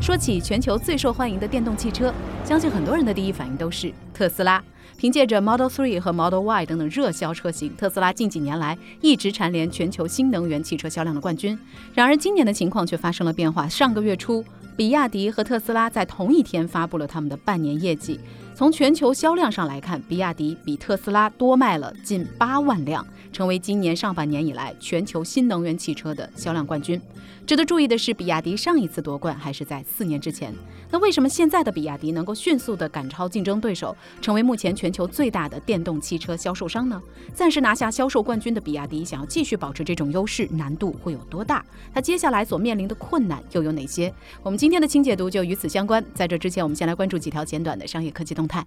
说起全球最受欢迎的电动汽车，相信很多人的第一反应都是特斯拉。凭借着 Model 3和 Model Y 等等热销车型，特斯拉近几年来一直蝉联全球新能源汽车销量的冠军。然而，今年的情况却发生了变化。上个月初，比亚迪和特斯拉在同一天发布了他们的半年业绩。从全球销量上来看，比亚迪比特斯拉多卖了近八万辆，成为今年上半年以来全球新能源汽车的销量冠军。值得注意的是，比亚迪上一次夺冠还是在四年之前。那为什么现在的比亚迪能够迅速地赶超竞争对手，成为目前全球最大的电动汽车销售商呢？暂时拿下销售冠军的比亚迪，想要继续保持这种优势，难度会有多大？它接下来所面临的困难又有哪些？我们今天的轻解读就与此相关。在这之前，我们先来关注几条简短的商业科技动态。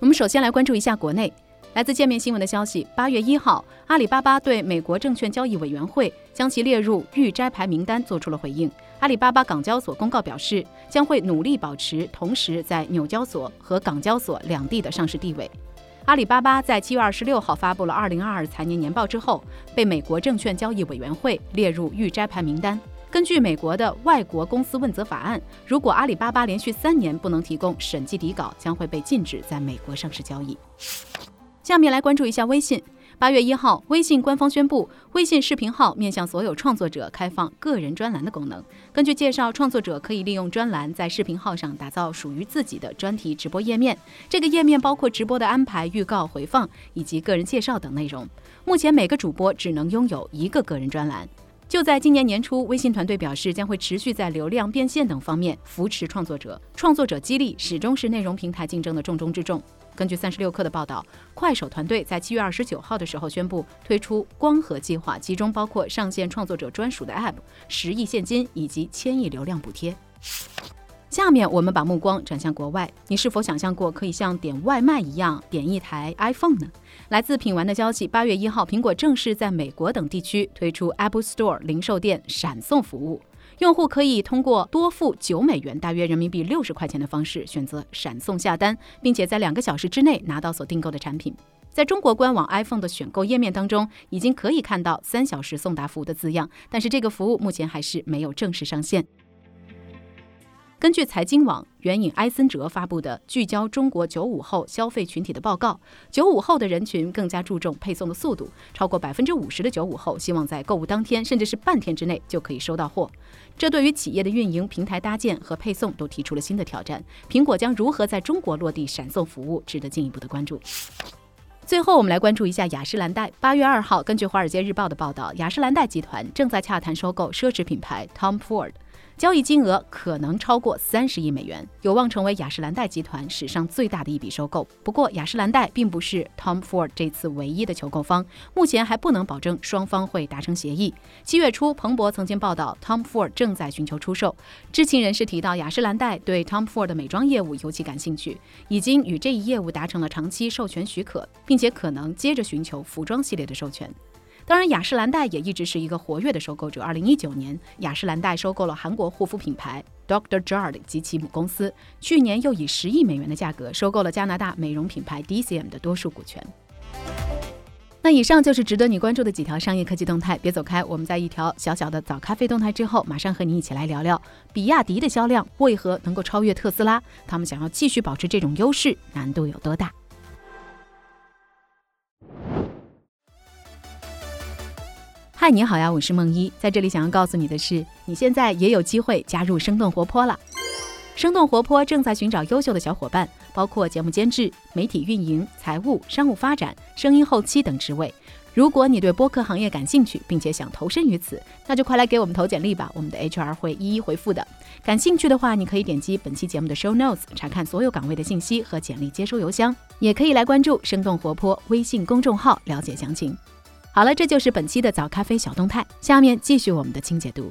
我们首先来关注一下国内。来自界面新闻的消息，八月一号，阿里巴巴对美国证券交易委员会将其列入预摘牌名单做出了回应。阿里巴巴港交所公告表示，将会努力保持同时在纽交所和港交所两地的上市地位。阿里巴巴在七月二十六号发布了二零二二财年年报之后，被美国证券交易委员会列入预摘牌名单。根据美国的外国公司问责法案，如果阿里巴巴连续三年不能提供审计底稿，将会被禁止在美国上市交易。下面来关注一下微信。八月一号，微信官方宣布，微信视频号面向所有创作者开放个人专栏的功能。根据介绍，创作者可以利用专栏在视频号上打造属于自己的专题直播页面。这个页面包括直播的安排、预告、回放以及个人介绍等内容。目前每个主播只能拥有一个个人专栏。就在今年年初，微信团队表示将会持续在流量变现等方面扶持创作者。创作者激励始终是内容平台竞争的重中之重。根据三十六氪的报道，快手团队在七月二十九号的时候宣布推出光合计划，其中包括上线创作者专属的 App、十亿现金以及千亿流量补贴。下面我们把目光转向国外，你是否想象过可以像点外卖一样点一台 iPhone 呢？来自品玩的消息，八月一号，苹果正式在美国等地区推出 Apple Store 零售店闪送服务。用户可以通过多付九美元（大约人民币六十块钱）的方式选择闪送下单，并且在两个小时之内拿到所订购的产品。在中国官网 iPhone 的选购页面当中，已经可以看到三小时送达服务的字样，但是这个服务目前还是没有正式上线。根据财经网援引埃森哲发布的聚焦中国九五后消费群体的报告，九五后的人群更加注重配送的速度，超过百分之五十的九五后希望在购物当天甚至是半天之内就可以收到货。这对于企业的运营、平台搭建和配送都提出了新的挑战。苹果将如何在中国落地闪送服务，值得进一步的关注。最后，我们来关注一下雅诗兰黛。八月二号，根据《华尔街日报》的报道，雅诗兰黛集团正在洽谈收购奢侈品牌 Tom Ford。交易金额可能超过三十亿美元，有望成为雅诗兰黛集团史上最大的一笔收购。不过，雅诗兰黛并不是 Tom Ford 这次唯一的求购方，目前还不能保证双方会达成协议。七月初，彭博曾经报道 Tom Ford 正在寻求出售。知情人士提到，雅诗兰黛对 Tom Ford 的美妆业务尤其感兴趣，已经与这一业务达成了长期授权许可，并且可能接着寻求服装系列的授权。当然，雅诗兰黛也一直是一个活跃的收购者。二零一九年，雅诗兰黛收购了韩国护肤品牌 Dr. Jart 及其母公司。去年又以十亿美元的价格收购了加拿大美容品牌 DCM 的多数股权。那以上就是值得你关注的几条商业科技动态。别走开，我们在一条小小的早咖啡动态之后，马上和你一起来聊聊比亚迪的销量为何能够超越特斯拉？他们想要继续保持这种优势，难度有多大？嗨，你好呀，我是梦一，在这里想要告诉你的是，你现在也有机会加入生动活泼了。生动活泼正在寻找优秀的小伙伴，包括节目监制、媒体运营、财务、商务发展、声音后期等职位。如果你对播客行业感兴趣，并且想投身于此，那就快来给我们投简历吧，我们的 HR 会一一回复的。感兴趣的话，你可以点击本期节目的 show notes 查看所有岗位的信息和简历接收邮箱，也可以来关注生动活泼微信公众号了解详情。好了，这就是本期的早咖啡小动态。下面继续我们的清解读。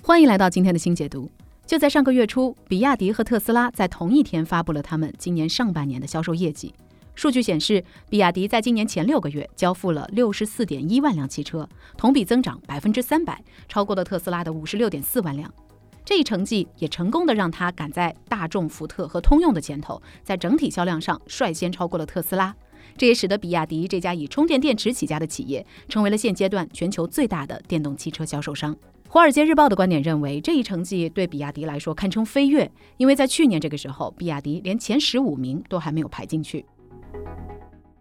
欢迎来到今天的新解读。就在上个月初，比亚迪和特斯拉在同一天发布了他们今年上半年的销售业绩。数据显示，比亚迪在今年前六个月交付了六十四点一万辆汽车，同比增长百分之三百，超过了特斯拉的五十六点四万辆。这一成绩也成功的让它赶在大众、福特和通用的前头，在整体销量上率先超过了特斯拉。这也使得比亚迪这家以充电电池起家的企业，成为了现阶段全球最大的电动汽车销售商。《华尔街日报》的观点认为，这一成绩对比亚迪来说堪称飞跃，因为在去年这个时候，比亚迪连前十五名都还没有排进去。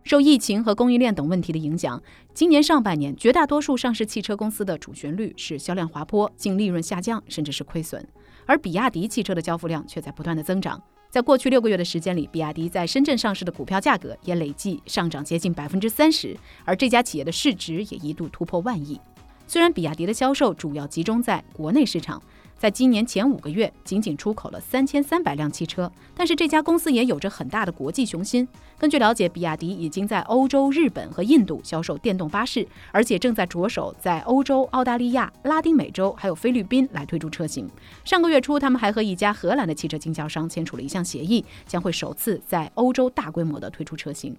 受疫情和供应链等问题的影响，今年上半年绝大多数上市汽车公司的主旋律是销量滑坡、净利润下降，甚至是亏损，而比亚迪汽车的交付量却在不断的增长。在过去六个月的时间里，比亚迪在深圳上市的股票价格也累计上涨接近百分之三十，而这家企业的市值也一度突破万亿。虽然比亚迪的销售主要集中在国内市场，在今年前五个月仅仅出口了三千三百辆汽车，但是这家公司也有着很大的国际雄心。根据了解，比亚迪已经在欧洲、日本和印度销售电动巴士，而且正在着手在欧洲、澳大利亚、拉丁美洲还有菲律宾来推出车型。上个月初，他们还和一家荷兰的汽车经销商签署了一项协议，将会首次在欧洲大规模的推出车型。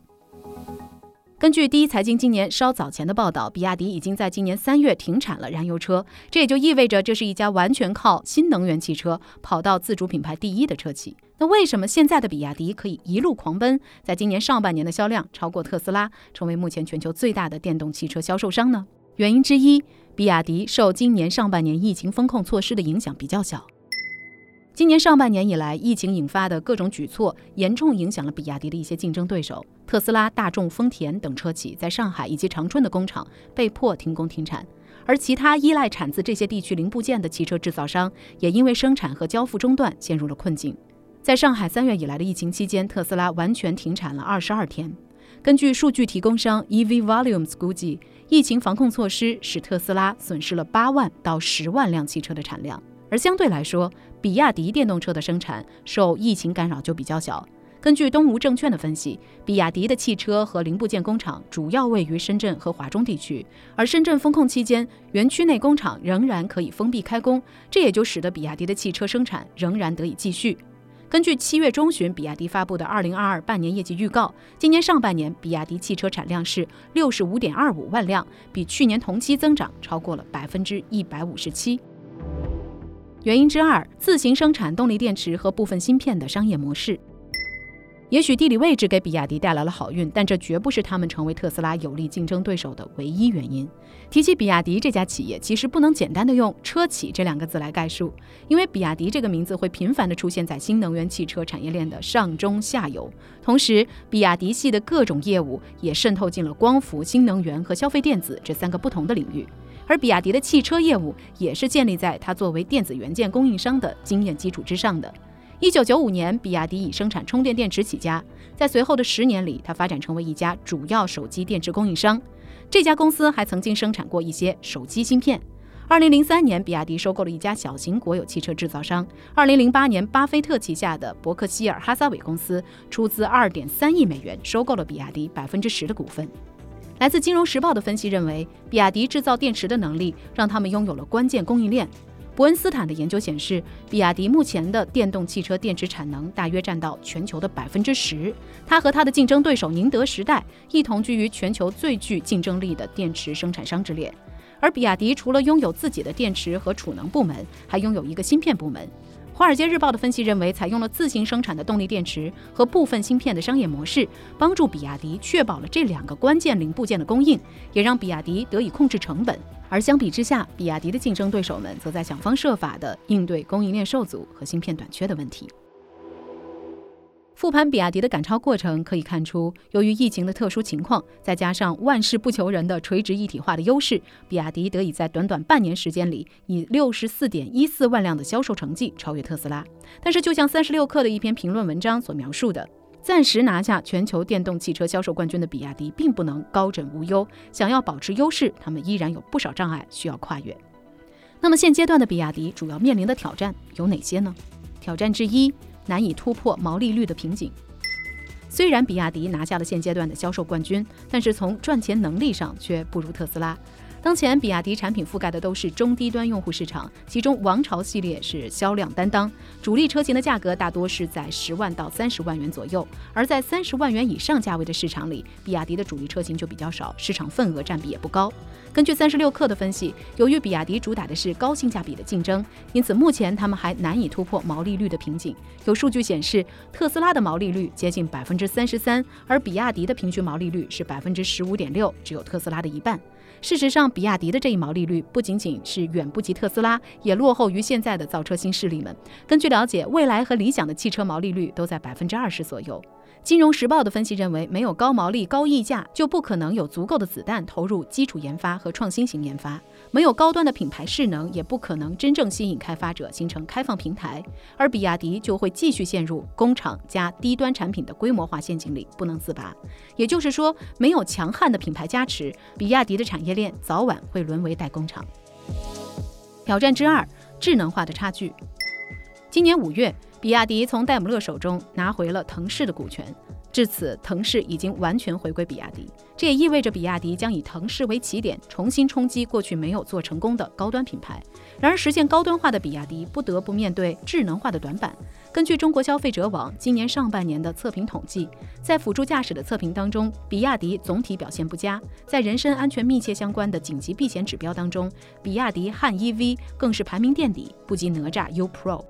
根据第一财经今年稍早前的报道，比亚迪已经在今年三月停产了燃油车，这也就意味着这是一家完全靠新能源汽车跑到自主品牌第一的车企。那为什么现在的比亚迪可以一路狂奔，在今年上半年的销量超过特斯拉，成为目前全球最大的电动汽车销售商呢？原因之一，比亚迪受今年上半年疫情风控措施的影响比较小。今年上半年以来，疫情引发的各种举措严重影响了比亚迪的一些竞争对手，特斯拉、大众、丰田等车企在上海以及长春的工厂被迫停工停产，而其他依赖产自这些地区零部件的汽车制造商也因为生产和交付中断陷入了困境。在上海三月以来的疫情期间，特斯拉完全停产了二十二天。根据数据提供商 EV Volumes 估计，疫情防控措施使特斯拉损失了八万到十万辆汽车的产量。而相对来说，比亚迪电动车的生产受疫情干扰就比较小。根据东吴证券的分析，比亚迪的汽车和零部件工厂主要位于深圳和华中地区，而深圳封控期间，园区内工厂仍然可以封闭开工，这也就使得比亚迪的汽车生产仍然得以继续。根据七月中旬比亚迪发布的二零二二半年业绩预告，今年上半年比亚迪汽车产量是六十五点二五万辆，比去年同期增长超过了百分之一百五十七。原因之二，自行生产动力电池和部分芯片的商业模式。也许地理位置给比亚迪带来了好运，但这绝不是他们成为特斯拉有力竞争对手的唯一原因。提起比亚迪这家企业，其实不能简单的用“车企”这两个字来概述，因为比亚迪这个名字会频繁的出现在新能源汽车产业链的上中下游，同时，比亚迪系的各种业务也渗透进了光伏、新能源和消费电子这三个不同的领域。而比亚迪的汽车业务也是建立在它作为电子元件供应商的经验基础之上的。一九九五年，比亚迪以生产充电电池起家，在随后的十年里，它发展成为一家主要手机电池供应商。这家公司还曾经生产过一些手机芯片。二零零三年，比亚迪收购了一家小型国有汽车制造商。二零零八年，巴菲特旗下的伯克希尔哈撒韦公司出资二点三亿美元收购了比亚迪百分之十的股份。来自《金融时报》的分析认为，比亚迪制造电池的能力让他们拥有了关键供应链。伯恩斯坦的研究显示，比亚迪目前的电动汽车电池产能大约占到全球的百分之十。他和他的竞争对手宁德时代一同居于全球最具竞争力的电池生产商之列。而比亚迪除了拥有自己的电池和储能部门，还拥有一个芯片部门。《华尔街日报》的分析认为，采用了自行生产的动力电池和部分芯片的商业模式，帮助比亚迪确保了这两个关键零部件的供应，也让比亚迪得以控制成本。而相比之下，比亚迪的竞争对手们则在想方设法地应对供应链受阻和芯片短缺的问题。复盘比亚迪的赶超过程，可以看出，由于疫情的特殊情况，再加上万事不求人的垂直一体化的优势，比亚迪得以在短短半年时间里，以六十四点一四万辆的销售成绩超越特斯拉。但是，就像三十六氪的一篇评论文章所描述的，暂时拿下全球电动汽车销售冠军的比亚迪，并不能高枕无忧。想要保持优势，他们依然有不少障碍需要跨越。那么，现阶段的比亚迪主要面临的挑战有哪些呢？挑战之一。难以突破毛利率的瓶颈。虽然比亚迪拿下了现阶段的销售冠军，但是从赚钱能力上却不如特斯拉。当前，比亚迪产品覆盖的都是中低端用户市场，其中王朝系列是销量担当，主力车型的价格大多是在十万到三十万元左右。而在三十万元以上价位的市场里，比亚迪的主力车型就比较少，市场份额占比也不高。根据三十六氪的分析，由于比亚迪主打的是高性价比的竞争，因此目前他们还难以突破毛利率的瓶颈。有数据显示，特斯拉的毛利率接近百分之三十三，而比亚迪的平均毛利率是百分之十五点六，只有特斯拉的一半。事实上，比亚迪的这一毛利率不仅仅是远不及特斯拉，也落后于现在的造车新势力们。根据了解，未来和理想的汽车毛利率都在百分之二十左右。金融时报的分析认为，没有高毛利、高溢价，就不可能有足够的子弹投入基础研发和创新型研发；没有高端的品牌势能，也不可能真正吸引开发者形成开放平台。而比亚迪就会继续陷入工厂加低端产品的规模化陷阱里，不能自拔。也就是说，没有强悍的品牌加持，比亚迪的产业链早晚会沦为代工厂。挑战之二：智能化的差距。今年五月。比亚迪从戴姆勒手中拿回了腾势的股权，至此，腾势已经完全回归比亚迪。这也意味着比亚迪将以腾势为起点，重新冲击过去没有做成功的高端品牌。然而，实现高端化的比亚迪不得不面对智能化的短板。根据中国消费者网今年上半年的测评统计，在辅助驾驶的测评当中，比亚迪总体表现不佳。在人身安全密切相关的紧急避险指标当中，比亚迪汉 EV 更是排名垫底，不及哪吒 U Pro。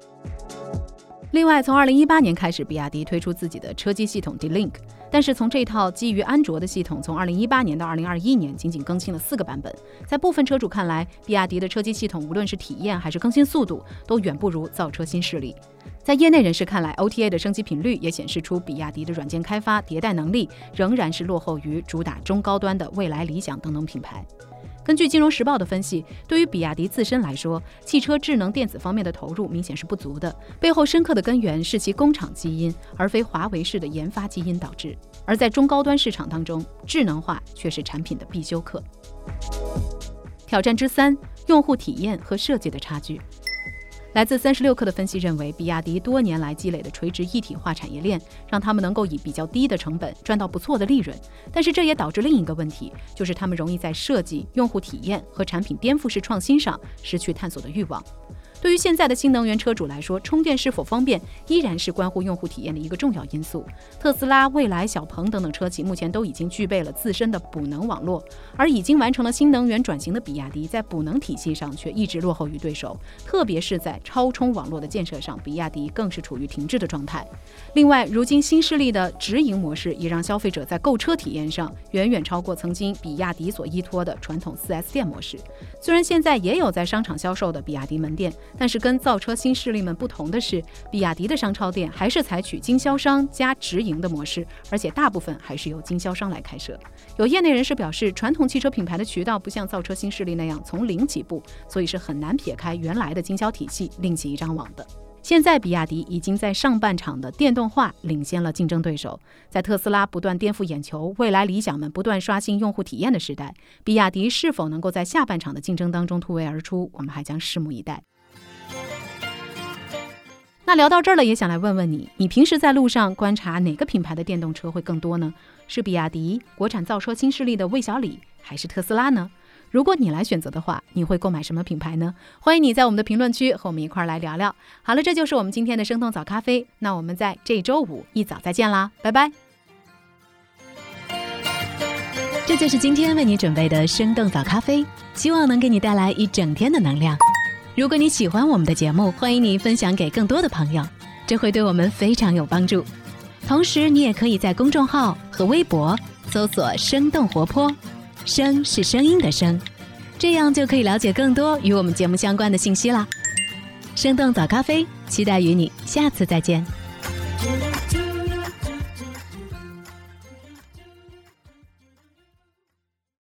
另外，从二零一八年开始，比亚迪推出自己的车机系统 D-Link，但是从这套基于安卓的系统，从二零一八年到二零二一年，仅仅更新了四个版本。在部分车主看来，比亚迪的车机系统无论是体验还是更新速度，都远不如造车新势力。在业内人士看来，OTA 的升级频率也显示出比亚迪的软件开发迭代能力仍然是落后于主打中高端的蔚来、理想等等品牌。根据《金融时报》的分析，对于比亚迪自身来说，汽车智能电子方面的投入明显是不足的，背后深刻的根源是其工厂基因，而非华为式的研发基因导致。而在中高端市场当中，智能化却是产品的必修课。挑战之三：用户体验和设计的差距。来自三十六氪的分析认为，比亚迪多年来积累的垂直一体化产业链，让他们能够以比较低的成本赚到不错的利润。但是这也导致另一个问题，就是他们容易在设计、用户体验和产品颠覆式创新上失去探索的欲望。对于现在的新能源车主来说，充电是否方便依然是关乎用户体验的一个重要因素。特斯拉、蔚来、小鹏等等车企目前都已经具备了自身的补能网络，而已经完成了新能源转型的比亚迪，在补能体系上却一直落后于对手，特别是在超充网络的建设上，比亚迪更是处于停滞的状态。另外，如今新势力的直营模式也让消费者在购车体验上远远超过曾经比亚迪所依托的传统 4S 店模式。虽然现在也有在商场销售的比亚迪门店。但是跟造车新势力们不同的是，比亚迪的商超店还是采取经销商加直营的模式，而且大部分还是由经销商来开设。有业内人士表示，传统汽车品牌的渠道不像造车新势力那样从零起步，所以是很难撇开原来的经销体系另起一张网的。现在，比亚迪已经在上半场的电动化领先了竞争对手。在特斯拉不断颠覆眼球、未来理想们不断刷新用户体验的时代，比亚迪是否能够在下半场的竞争当中突围而出，我们还将拭目以待。那聊到这儿了，也想来问问你，你平时在路上观察哪个品牌的电动车会更多呢？是比亚迪、国产造车新势力的魏小李，还是特斯拉呢？如果你来选择的话，你会购买什么品牌呢？欢迎你在我们的评论区和我们一块儿来聊聊。好了，这就是我们今天的生动早咖啡，那我们在这周五一早再见啦，拜拜。这就是今天为你准备的生动早咖啡，希望能给你带来一整天的能量。如果你喜欢我们的节目，欢迎你分享给更多的朋友，这会对我们非常有帮助。同时，你也可以在公众号和微博搜索“生动活泼”，声是声音的声，这样就可以了解更多与我们节目相关的信息啦。生动早咖啡，期待与你下次再见。